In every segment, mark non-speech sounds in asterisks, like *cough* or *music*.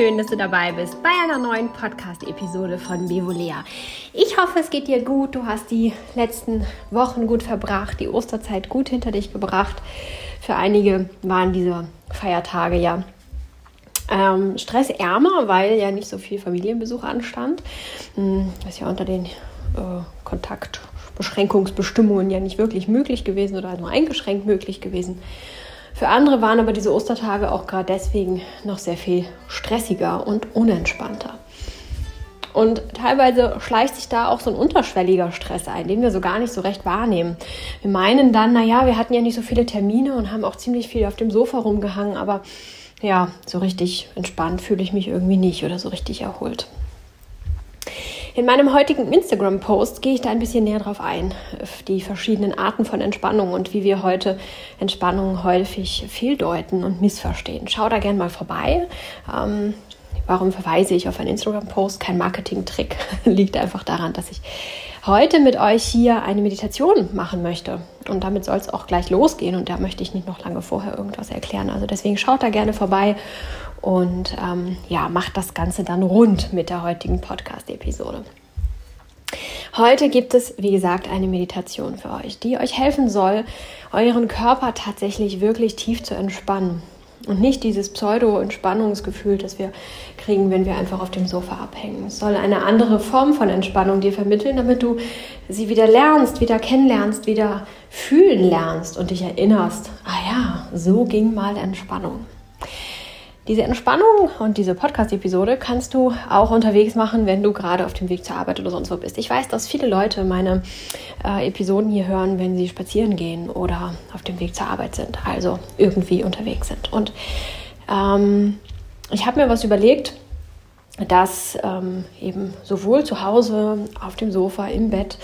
schön, dass du dabei bist bei einer neuen Podcast-Episode von Bevolea. Ich hoffe, es geht dir gut. Du hast die letzten Wochen gut verbracht, die Osterzeit gut hinter dich gebracht. Für einige waren diese Feiertage ja ähm, stressärmer, weil ja nicht so viel Familienbesuch anstand. Hm, das ist ja unter den äh, Kontaktbeschränkungsbestimmungen ja nicht wirklich möglich gewesen oder nur eingeschränkt möglich gewesen. Für andere waren aber diese Ostertage auch gerade deswegen noch sehr viel stressiger und unentspannter. Und teilweise schleicht sich da auch so ein unterschwelliger Stress ein, den wir so gar nicht so recht wahrnehmen. Wir meinen dann, naja, wir hatten ja nicht so viele Termine und haben auch ziemlich viel auf dem Sofa rumgehangen, aber ja, so richtig entspannt fühle ich mich irgendwie nicht oder so richtig erholt. In meinem heutigen Instagram-Post gehe ich da ein bisschen näher drauf ein, auf die verschiedenen Arten von Entspannung und wie wir heute Entspannung häufig fehldeuten und missverstehen. Schau da gerne mal vorbei. Ähm, warum verweise ich auf einen Instagram-Post? Kein Marketing-Trick. *laughs* Liegt einfach daran, dass ich heute mit euch hier eine Meditation machen möchte. Und damit soll es auch gleich losgehen. Und da möchte ich nicht noch lange vorher irgendwas erklären. Also deswegen schaut da gerne vorbei und ähm, ja, macht das Ganze dann rund mit der heutigen Podcast-Episode. Heute gibt es, wie gesagt, eine Meditation für euch, die euch helfen soll, euren Körper tatsächlich wirklich tief zu entspannen. Und nicht dieses Pseudo-Entspannungsgefühl, das wir kriegen, wenn wir einfach auf dem Sofa abhängen. Es soll eine andere Form von Entspannung dir vermitteln, damit du sie wieder lernst, wieder kennenlernst, wieder fühlen lernst und dich erinnerst, ah ja, so ging mal Entspannung. Diese Entspannung und diese Podcast-Episode kannst du auch unterwegs machen, wenn du gerade auf dem Weg zur Arbeit oder sonst wo bist. Ich weiß, dass viele Leute meine äh, Episoden hier hören, wenn sie spazieren gehen oder auf dem Weg zur Arbeit sind, also irgendwie unterwegs sind. Und ähm, ich habe mir was überlegt, das ähm, eben sowohl zu Hause, auf dem Sofa, im Bett,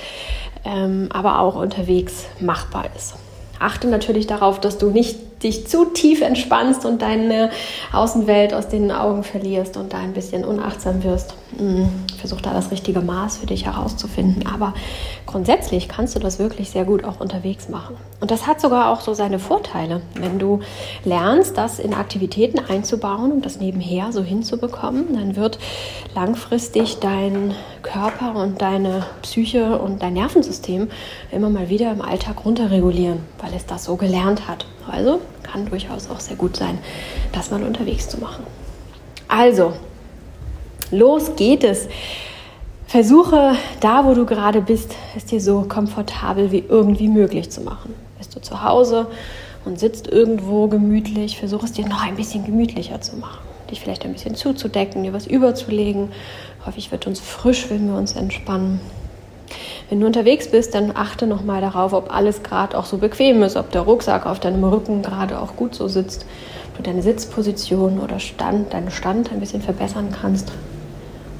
ähm, aber auch unterwegs machbar ist. Achte natürlich darauf, dass du nicht dich zu tief entspannst und deine Außenwelt aus den Augen verlierst und da ein bisschen unachtsam wirst. Hm, versuch da das richtige Maß für dich herauszufinden. Aber grundsätzlich kannst du das wirklich sehr gut auch unterwegs machen. Und das hat sogar auch so seine Vorteile, wenn du lernst, das in Aktivitäten einzubauen und das nebenher so hinzubekommen, dann wird langfristig dein Körper und deine Psyche und dein Nervensystem immer mal wieder im Alltag runterregulieren, weil es das so gelernt hat. Also kann durchaus auch sehr gut sein, das mal unterwegs zu machen. Also, los geht es. Versuche da, wo du gerade bist, es dir so komfortabel wie irgendwie möglich zu machen. Bist du zu Hause und sitzt irgendwo gemütlich, versuche es dir noch ein bisschen gemütlicher zu machen. Dich vielleicht ein bisschen zuzudecken, dir was überzulegen. Häufig wird uns frisch, wenn wir uns entspannen. Wenn du unterwegs bist, dann achte nochmal darauf, ob alles gerade auch so bequem ist, ob der Rucksack auf deinem Rücken gerade auch gut so sitzt, ob du deine Sitzposition oder Stand, deinen Stand ein bisschen verbessern kannst.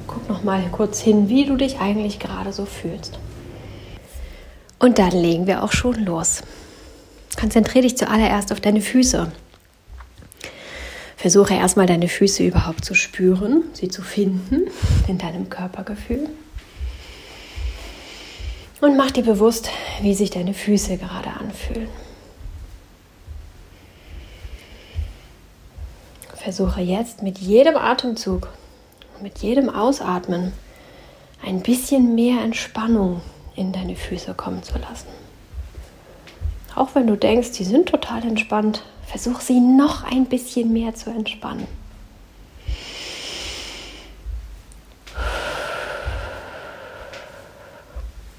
Guck nochmal kurz hin, wie du dich eigentlich gerade so fühlst. Und dann legen wir auch schon los. Konzentriere dich zuallererst auf deine Füße. Versuche erstmal deine Füße überhaupt zu spüren, sie zu finden in deinem Körpergefühl. Und mach dir bewusst, wie sich deine Füße gerade anfühlen. Versuche jetzt mit jedem Atemzug, mit jedem Ausatmen ein bisschen mehr Entspannung in deine Füße kommen zu lassen. Auch wenn du denkst, die sind total entspannt, versuch sie noch ein bisschen mehr zu entspannen.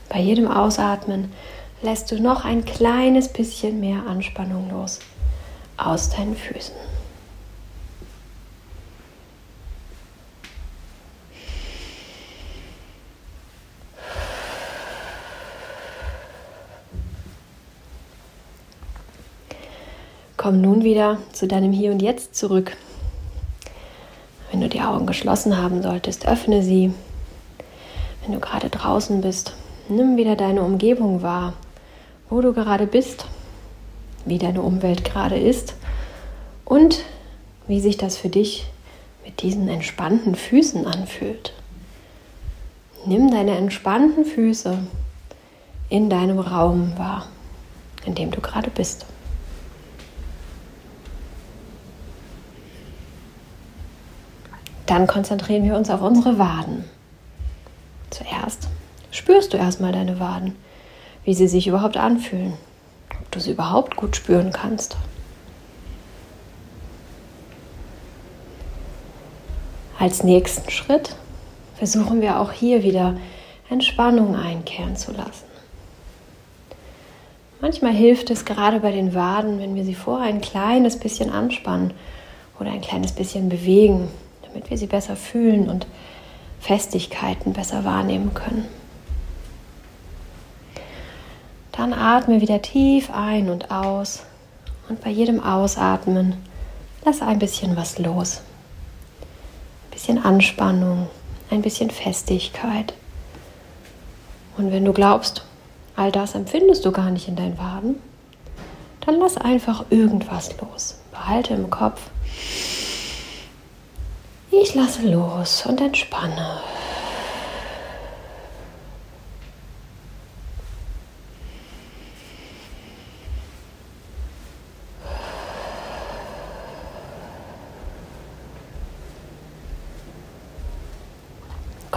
Bei jedem Ausatmen lässt du noch ein kleines bisschen mehr Anspannung los aus deinen Füßen. Komm nun wieder zu deinem Hier und Jetzt zurück. Wenn du die Augen geschlossen haben solltest, öffne sie. Wenn du gerade draußen bist, Nimm wieder deine Umgebung wahr, wo du gerade bist, wie deine Umwelt gerade ist und wie sich das für dich mit diesen entspannten Füßen anfühlt. Nimm deine entspannten Füße in deinem Raum wahr, in dem du gerade bist. Dann konzentrieren wir uns auf unsere Waden. Zuerst spürst du erstmal deine Waden, wie sie sich überhaupt anfühlen, ob du sie überhaupt gut spüren kannst. Als nächsten Schritt versuchen wir auch hier wieder Entspannung einkehren zu lassen. Manchmal hilft es gerade bei den Waden, wenn wir sie vorher ein kleines bisschen anspannen oder ein kleines bisschen bewegen, damit wir sie besser fühlen und Festigkeiten besser wahrnehmen können. Dann atme wieder tief ein und aus und bei jedem Ausatmen lass ein bisschen was los. Ein bisschen Anspannung, ein bisschen Festigkeit. Und wenn du glaubst, all das empfindest du gar nicht in deinen Waden, dann lass einfach irgendwas los. Behalte im Kopf, ich lasse los und entspanne.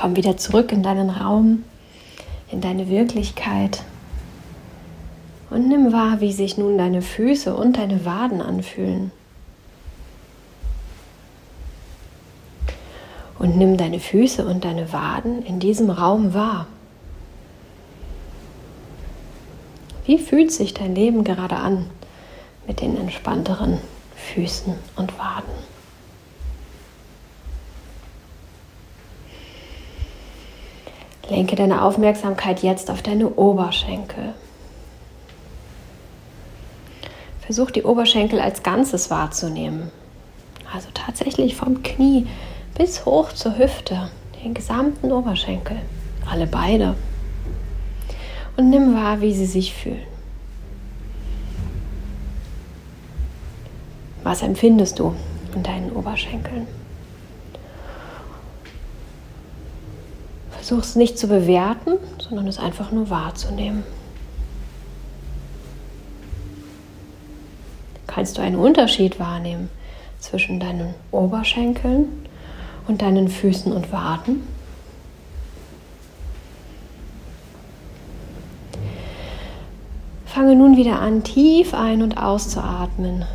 Komm wieder zurück in deinen Raum, in deine Wirklichkeit und nimm wahr, wie sich nun deine Füße und deine Waden anfühlen. Und nimm deine Füße und deine Waden in diesem Raum wahr. Wie fühlt sich dein Leben gerade an mit den entspannteren Füßen und Waden? Lenke deine Aufmerksamkeit jetzt auf deine Oberschenkel. Versuch die Oberschenkel als Ganzes wahrzunehmen. Also tatsächlich vom Knie bis hoch zur Hüfte, den gesamten Oberschenkel, alle beide. Und nimm wahr, wie sie sich fühlen. Was empfindest du in deinen Oberschenkeln? Versuch es nicht zu bewerten, sondern es einfach nur wahrzunehmen. Kannst du einen Unterschied wahrnehmen zwischen deinen Oberschenkeln und deinen Füßen und Waden? Fange nun wieder an, tief ein- und auszuatmen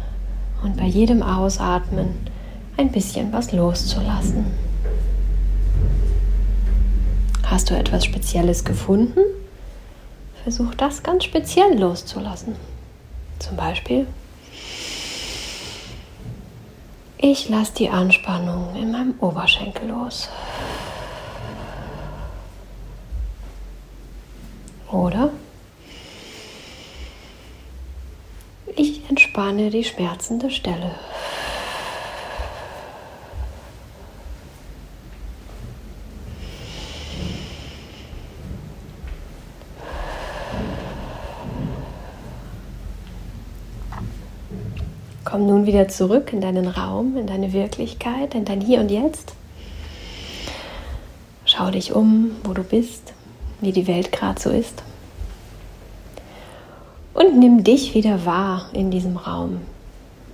und bei jedem Ausatmen ein bisschen was loszulassen. Hast du etwas Spezielles gefunden? Versuch das ganz speziell loszulassen. Zum Beispiel, ich lasse die Anspannung in meinem Oberschenkel los. Oder ich entspanne die schmerzende Stelle. Komm nun wieder zurück in deinen Raum, in deine Wirklichkeit, in dein Hier und Jetzt. Schau dich um, wo du bist, wie die Welt gerade so ist. Und nimm dich wieder wahr in diesem Raum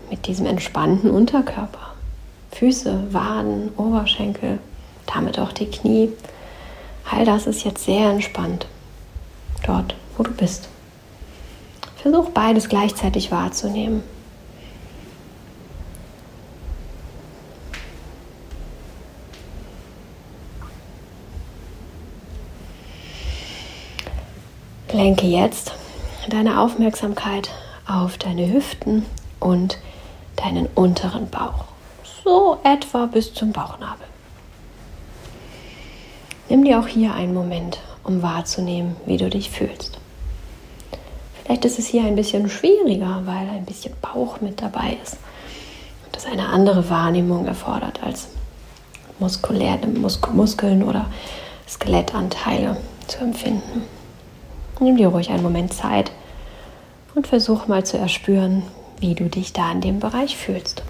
mit diesem entspannten Unterkörper. Füße, Waden, Oberschenkel, damit auch die Knie. All das ist jetzt sehr entspannt. Dort, wo du bist. Versuch beides gleichzeitig wahrzunehmen. Lenke jetzt deine Aufmerksamkeit auf deine Hüften und deinen unteren Bauch. So etwa bis zum Bauchnabel. Nimm dir auch hier einen Moment, um wahrzunehmen, wie du dich fühlst. Vielleicht ist es hier ein bisschen schwieriger, weil ein bisschen Bauch mit dabei ist und das eine andere Wahrnehmung erfordert als muskuläre Mus Muskeln oder Skelettanteile zu empfinden. Nimm dir ruhig einen Moment Zeit und versuch mal zu erspüren, wie du dich da in dem Bereich fühlst.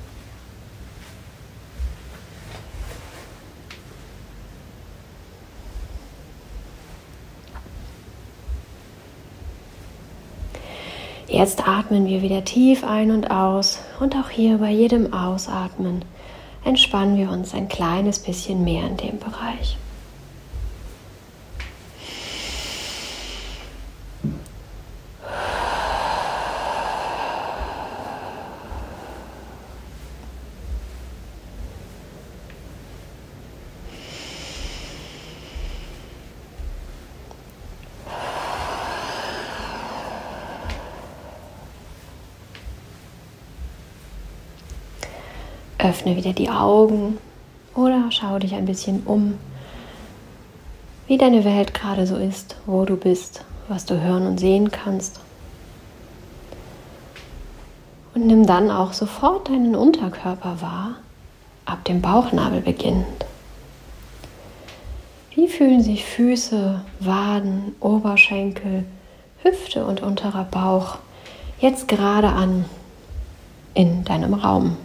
Jetzt atmen wir wieder tief ein und aus und auch hier bei jedem Ausatmen entspannen wir uns ein kleines bisschen mehr in dem Bereich. Öffne wieder die Augen oder schau dich ein bisschen um, wie deine Welt gerade so ist, wo du bist, was du hören und sehen kannst. Und nimm dann auch sofort deinen Unterkörper wahr, ab dem Bauchnabel beginnend. Wie fühlen sich Füße, Waden, Oberschenkel, Hüfte und unterer Bauch jetzt gerade an in deinem Raum?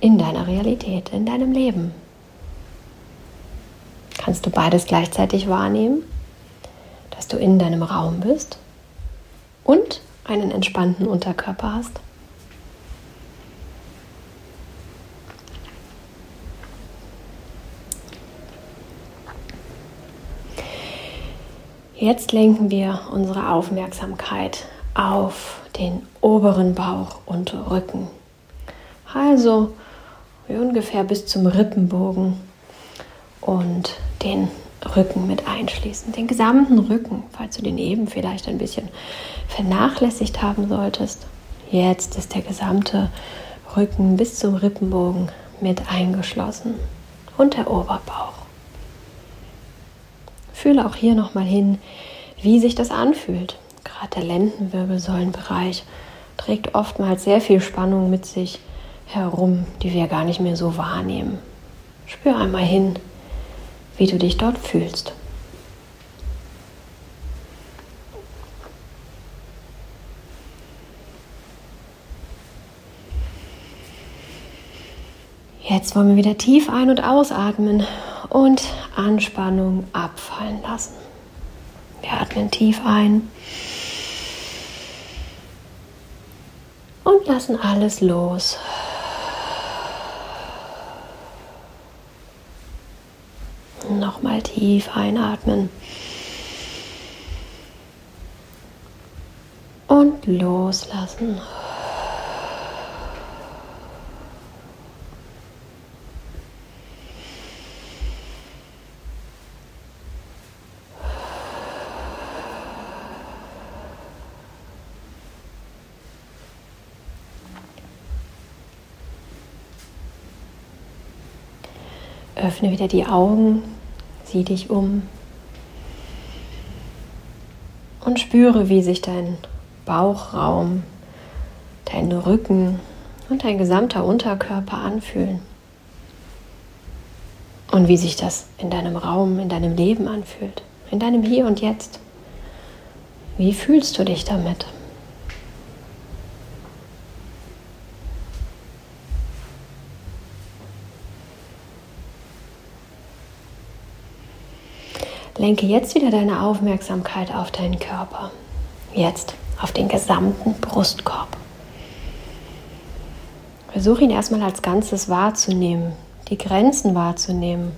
In deiner Realität, in deinem Leben. Kannst du beides gleichzeitig wahrnehmen, dass du in deinem Raum bist und einen entspannten Unterkörper hast? Jetzt lenken wir unsere Aufmerksamkeit auf den oberen Bauch und Rücken. Also ungefähr bis zum Rippenbogen und den Rücken mit einschließen. Den gesamten Rücken, falls du den eben vielleicht ein bisschen vernachlässigt haben solltest. Jetzt ist der gesamte Rücken bis zum Rippenbogen mit eingeschlossen und der Oberbauch. Fühle auch hier nochmal hin, wie sich das anfühlt. Gerade der Lendenwirbelsäulenbereich trägt oftmals sehr viel Spannung mit sich herum, die wir gar nicht mehr so wahrnehmen. Spür einmal hin, wie du dich dort fühlst. Jetzt wollen wir wieder tief ein- und ausatmen und Anspannung abfallen lassen. Wir atmen tief ein und lassen alles los. Nochmal tief einatmen. Und loslassen. Öffne wieder die Augen Sieh dich um und spüre, wie sich dein Bauchraum, dein Rücken und dein gesamter Unterkörper anfühlen. Und wie sich das in deinem Raum, in deinem Leben anfühlt, in deinem Hier und Jetzt. Wie fühlst du dich damit? Lenke jetzt wieder deine Aufmerksamkeit auf deinen Körper. Jetzt auf den gesamten Brustkorb. Versuche ihn erstmal als Ganzes wahrzunehmen, die Grenzen wahrzunehmen.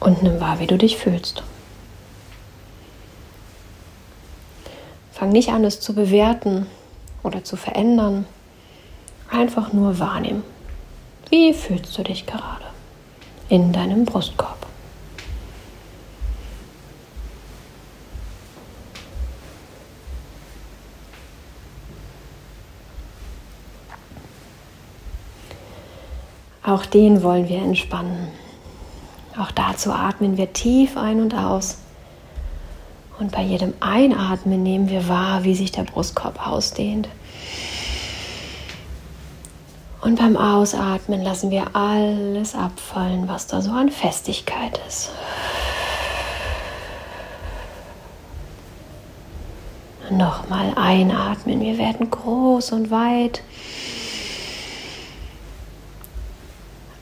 Und nimm wahr, wie du dich fühlst. Fang nicht an, es zu bewerten oder zu verändern. Einfach nur wahrnehmen. Wie fühlst du dich gerade? In deinem Brustkorb. Auch den wollen wir entspannen. Auch dazu atmen wir tief ein und aus. Und bei jedem Einatmen nehmen wir wahr, wie sich der Brustkorb ausdehnt. Und beim Ausatmen lassen wir alles abfallen, was da so an Festigkeit ist. Nochmal einatmen. Wir werden groß und weit.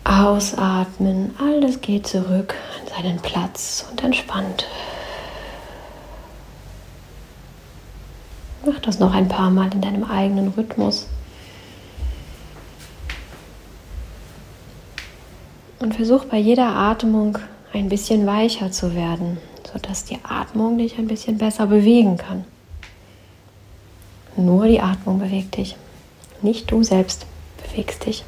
Ausatmen. Alles geht zurück an seinen Platz und entspannt. Mach das noch ein paar Mal in deinem eigenen Rhythmus. Und versuch bei jeder Atmung ein bisschen weicher zu werden, sodass die Atmung dich ein bisschen besser bewegen kann. Nur die Atmung bewegt dich, nicht du selbst bewegst dich.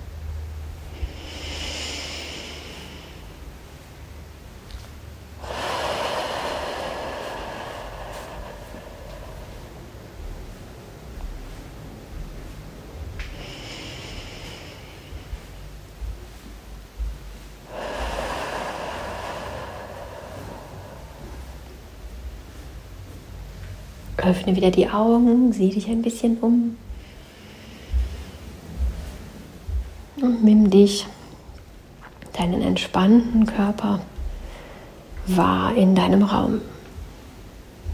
Öffne wieder die Augen, sieh dich ein bisschen um. Und nimm dich, deinen entspannten Körper, wahr in deinem Raum.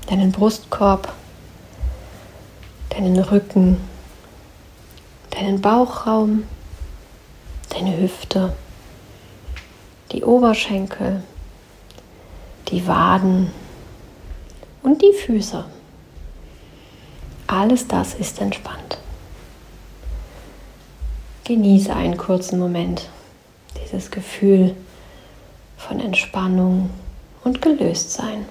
Deinen Brustkorb, deinen Rücken, deinen Bauchraum, deine Hüfte, die Oberschenkel, die Waden und die Füße. Alles das ist entspannt. Genieße einen kurzen Moment dieses Gefühl von Entspannung und Gelöstsein.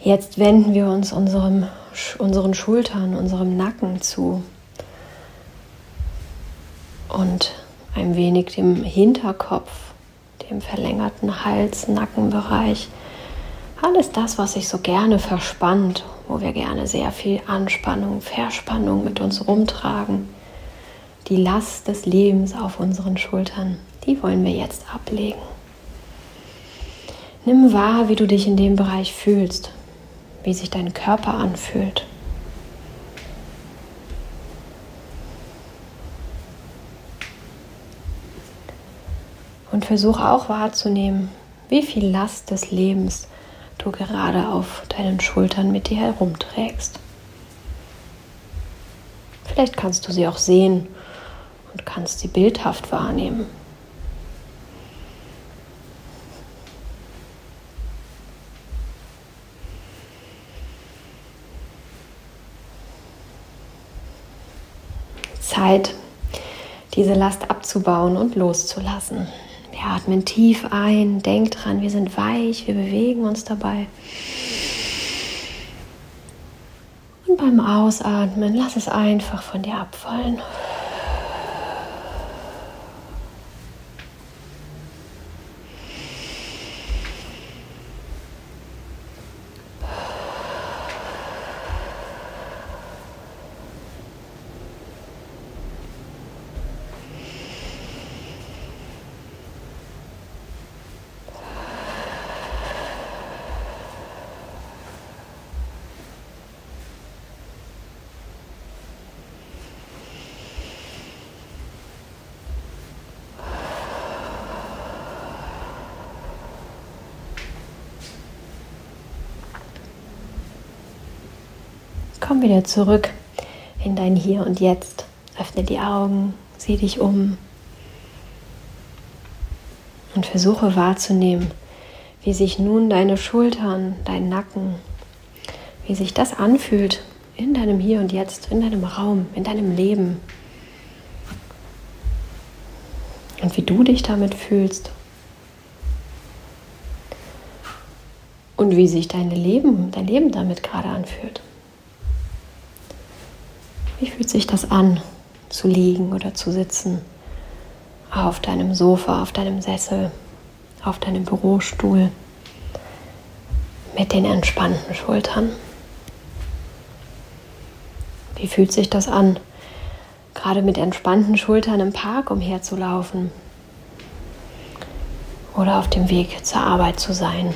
Jetzt wenden wir uns unserem, unseren Schultern, unserem Nacken zu und ein wenig dem Hinterkopf, dem verlängerten Hals-Nackenbereich. Alles das, was sich so gerne verspannt, wo wir gerne sehr viel Anspannung, Verspannung mit uns rumtragen. Die Last des Lebens auf unseren Schultern, die wollen wir jetzt ablegen. Nimm wahr, wie du dich in dem Bereich fühlst, wie sich dein Körper anfühlt. Und versuche auch wahrzunehmen, wie viel Last des Lebens du gerade auf deinen Schultern mit dir herumträgst. Vielleicht kannst du sie auch sehen und kannst sie bildhaft wahrnehmen. Zeit, diese Last abzubauen und loszulassen. Wir atmen tief ein, denk dran, wir sind weich, wir bewegen uns dabei. Und beim Ausatmen lass es einfach von dir abfallen. Komm wieder zurück in dein Hier und Jetzt. Öffne die Augen, sieh dich um und versuche wahrzunehmen, wie sich nun deine Schultern, dein Nacken, wie sich das anfühlt in deinem Hier und Jetzt, in deinem Raum, in deinem Leben. Und wie du dich damit fühlst. Und wie sich dein Leben, dein Leben damit gerade anfühlt. Sich das an, zu liegen oder zu sitzen? Auf deinem Sofa, auf deinem Sessel, auf deinem Bürostuhl mit den entspannten Schultern. Wie fühlt sich das an, gerade mit entspannten Schultern im Park umherzulaufen oder auf dem Weg zur Arbeit zu sein?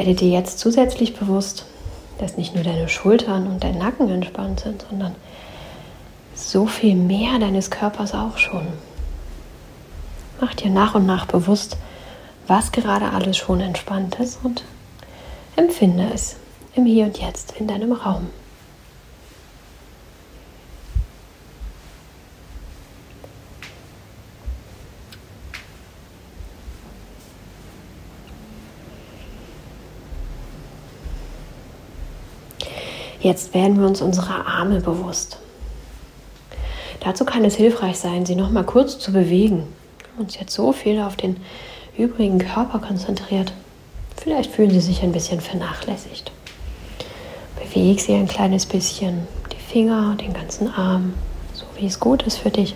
Werde dir jetzt zusätzlich bewusst, dass nicht nur deine Schultern und dein Nacken entspannt sind, sondern so viel mehr deines Körpers auch schon. Mach dir nach und nach bewusst, was gerade alles schon entspannt ist und empfinde es im Hier und Jetzt in deinem Raum. Jetzt werden wir uns unserer Arme bewusst. Dazu kann es hilfreich sein, sie noch mal kurz zu bewegen. Wir haben uns jetzt so viel auf den übrigen Körper konzentriert. Vielleicht fühlen sie sich ein bisschen vernachlässigt. Beweg sie ein kleines bisschen, die Finger, den ganzen Arm, so wie es gut ist für dich.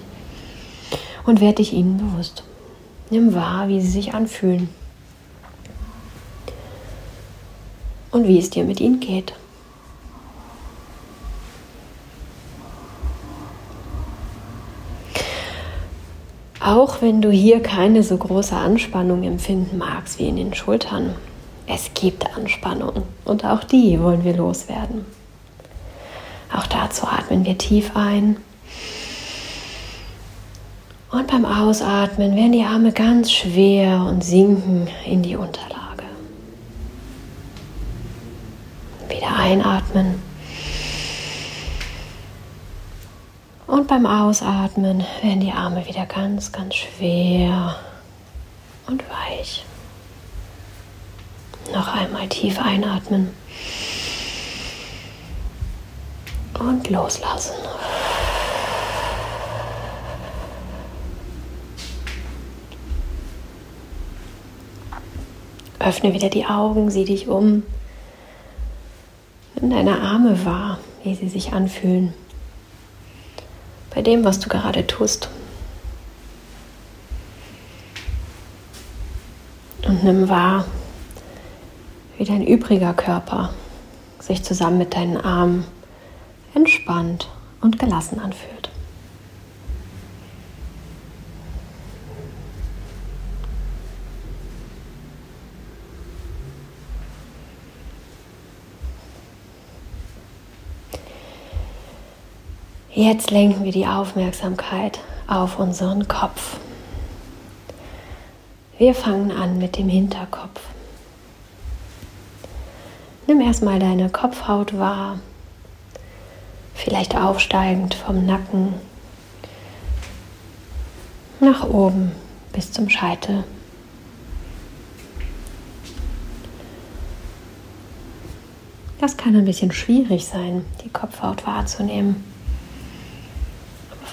Und werde dich ihnen bewusst. Nimm wahr, wie sie sich anfühlen. Und wie es dir mit ihnen geht. Auch wenn du hier keine so große Anspannung empfinden magst wie in den Schultern, es gibt Anspannung und auch die wollen wir loswerden. Auch dazu atmen wir tief ein. Und beim Ausatmen werden die Arme ganz schwer und sinken in die Unterlage. Wieder einatmen. Und beim Ausatmen werden die Arme wieder ganz, ganz schwer und weich. Noch einmal tief einatmen und loslassen. Öffne wieder die Augen, sieh dich um. Nimm deine Arme wahr, wie sie sich anfühlen bei dem, was du gerade tust. Und nimm wahr, wie dein übriger Körper sich zusammen mit deinen Armen entspannt und gelassen anfühlt. Jetzt lenken wir die Aufmerksamkeit auf unseren Kopf. Wir fangen an mit dem Hinterkopf. Nimm erstmal deine Kopfhaut wahr, vielleicht aufsteigend vom Nacken nach oben bis zum Scheitel. Das kann ein bisschen schwierig sein, die Kopfhaut wahrzunehmen.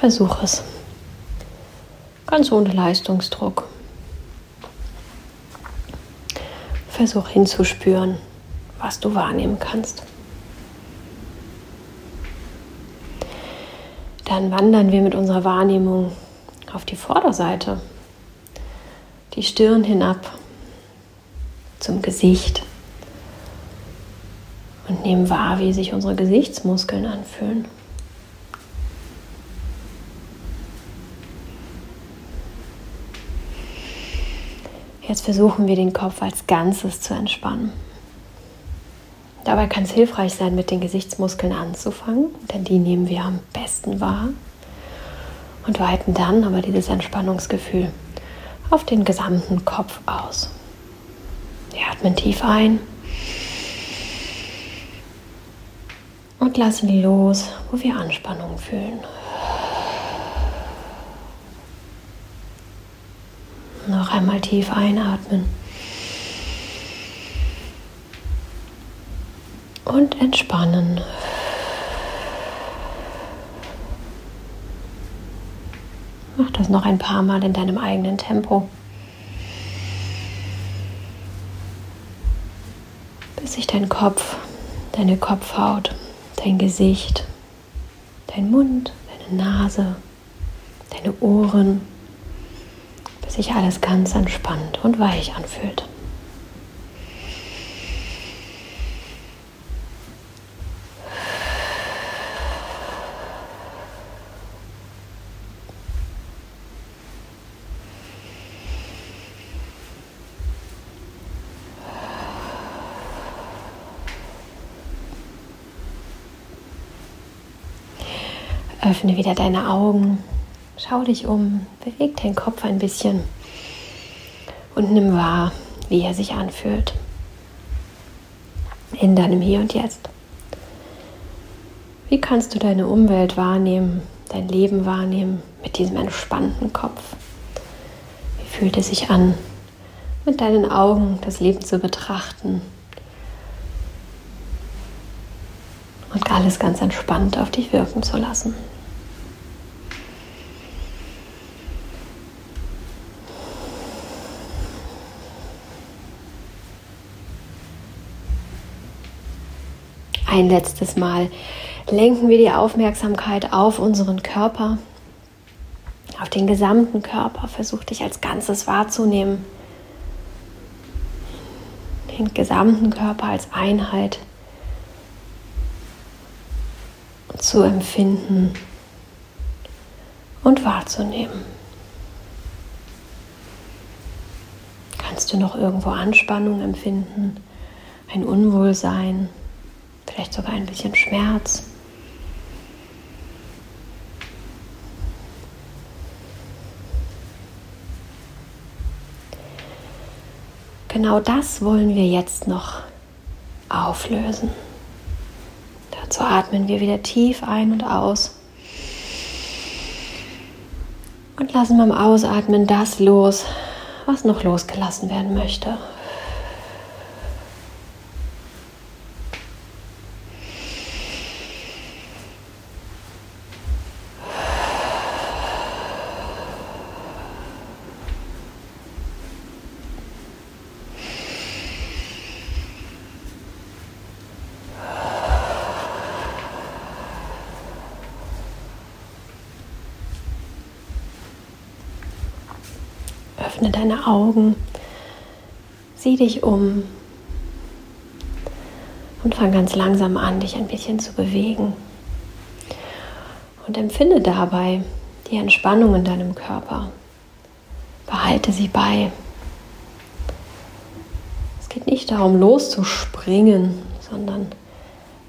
Versuch es. Ganz ohne Leistungsdruck. Versuch hinzuspüren, was du wahrnehmen kannst. Dann wandern wir mit unserer Wahrnehmung auf die Vorderseite, die Stirn hinab zum Gesicht und nehmen wahr, wie sich unsere Gesichtsmuskeln anfühlen. Jetzt versuchen wir den Kopf als Ganzes zu entspannen. Dabei kann es hilfreich sein, mit den Gesichtsmuskeln anzufangen, denn die nehmen wir am besten wahr und weiten dann aber dieses Entspannungsgefühl auf den gesamten Kopf aus. Wir atmen tief ein und lassen los, wo wir Anspannung fühlen. Noch einmal tief einatmen. Und entspannen. Mach das noch ein paar Mal in deinem eigenen Tempo. Bis sich dein Kopf, deine Kopfhaut, dein Gesicht, dein Mund, deine Nase, deine Ohren sich alles ganz entspannt und weich anfühlt. Öffne wieder deine Augen Schau dich um, beweg deinen Kopf ein bisschen und nimm wahr, wie er sich anfühlt. In deinem Hier und Jetzt. Wie kannst du deine Umwelt wahrnehmen, dein Leben wahrnehmen mit diesem entspannten Kopf? Wie fühlt es sich an, mit deinen Augen das Leben zu betrachten? und alles ganz entspannt auf dich wirken zu lassen. Ein letztes Mal lenken wir die Aufmerksamkeit auf unseren Körper, auf den gesamten Körper. Versuch dich als Ganzes wahrzunehmen. Den gesamten Körper als Einheit zu empfinden und wahrzunehmen. Kannst du noch irgendwo Anspannung empfinden, ein Unwohlsein, vielleicht sogar ein bisschen Schmerz? Genau das wollen wir jetzt noch auflösen. Dazu atmen wir wieder tief ein und aus. Und lassen beim Ausatmen das los, was noch losgelassen werden möchte. Öffne deine Augen, sieh dich um und fang ganz langsam an, dich ein bisschen zu bewegen. Und empfinde dabei die Entspannung in deinem Körper. Behalte sie bei. Es geht nicht darum, loszuspringen, sondern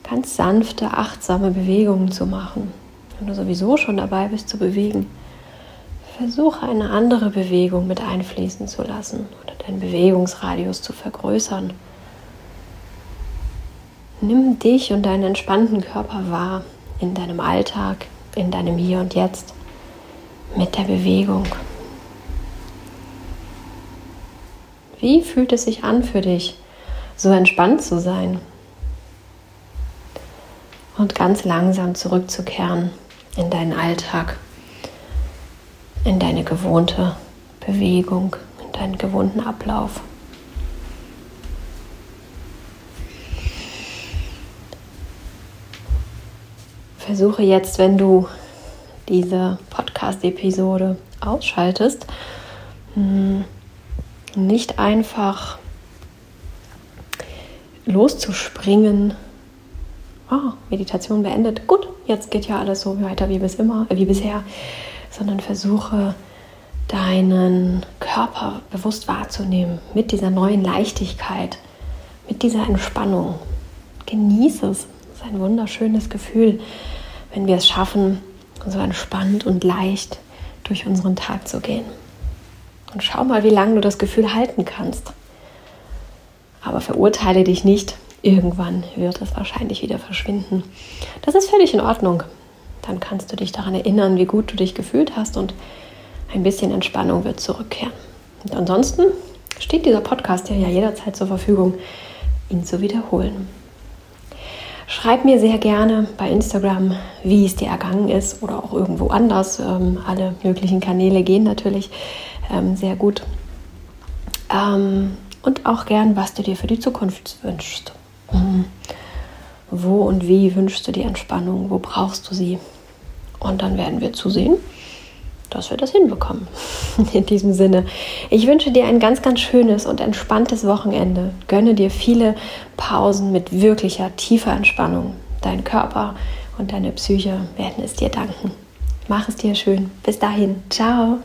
ganz sanfte, achtsame Bewegungen zu machen. Wenn du sowieso schon dabei bist zu bewegen, Versuche eine andere Bewegung mit einfließen zu lassen oder deinen Bewegungsradius zu vergrößern. Nimm dich und deinen entspannten Körper wahr in deinem Alltag, in deinem Hier und Jetzt mit der Bewegung. Wie fühlt es sich an für dich, so entspannt zu sein? Und ganz langsam zurückzukehren in deinen Alltag in deine gewohnte Bewegung, in deinen gewohnten Ablauf. Versuche jetzt, wenn du diese Podcast-Episode ausschaltest, hm, nicht einfach loszuspringen. Oh, Meditation beendet. Gut, jetzt geht ja alles so weiter wie bis immer, äh, wie bisher sondern versuche deinen Körper bewusst wahrzunehmen mit dieser neuen Leichtigkeit, mit dieser Entspannung. Genieße es. Es ist ein wunderschönes Gefühl, wenn wir es schaffen, so entspannt und leicht durch unseren Tag zu gehen. Und schau mal, wie lange du das Gefühl halten kannst. Aber verurteile dich nicht. Irgendwann wird es wahrscheinlich wieder verschwinden. Das ist völlig in Ordnung dann kannst du dich daran erinnern, wie gut du dich gefühlt hast und ein bisschen Entspannung wird zurückkehren. Und ansonsten steht dieser Podcast ja jederzeit zur Verfügung, ihn zu wiederholen. Schreib mir sehr gerne bei Instagram, wie es dir ergangen ist oder auch irgendwo anders. Ähm, alle möglichen Kanäle gehen natürlich ähm, sehr gut. Ähm, und auch gern, was du dir für die Zukunft wünschst. Mhm. Wo und wie wünschst du die Entspannung? Wo brauchst du sie? Und dann werden wir zusehen, dass wir das hinbekommen. *laughs* In diesem Sinne, ich wünsche dir ein ganz, ganz schönes und entspanntes Wochenende. Gönne dir viele Pausen mit wirklicher, tiefer Entspannung. Dein Körper und deine Psyche werden es dir danken. Mach es dir schön. Bis dahin. Ciao.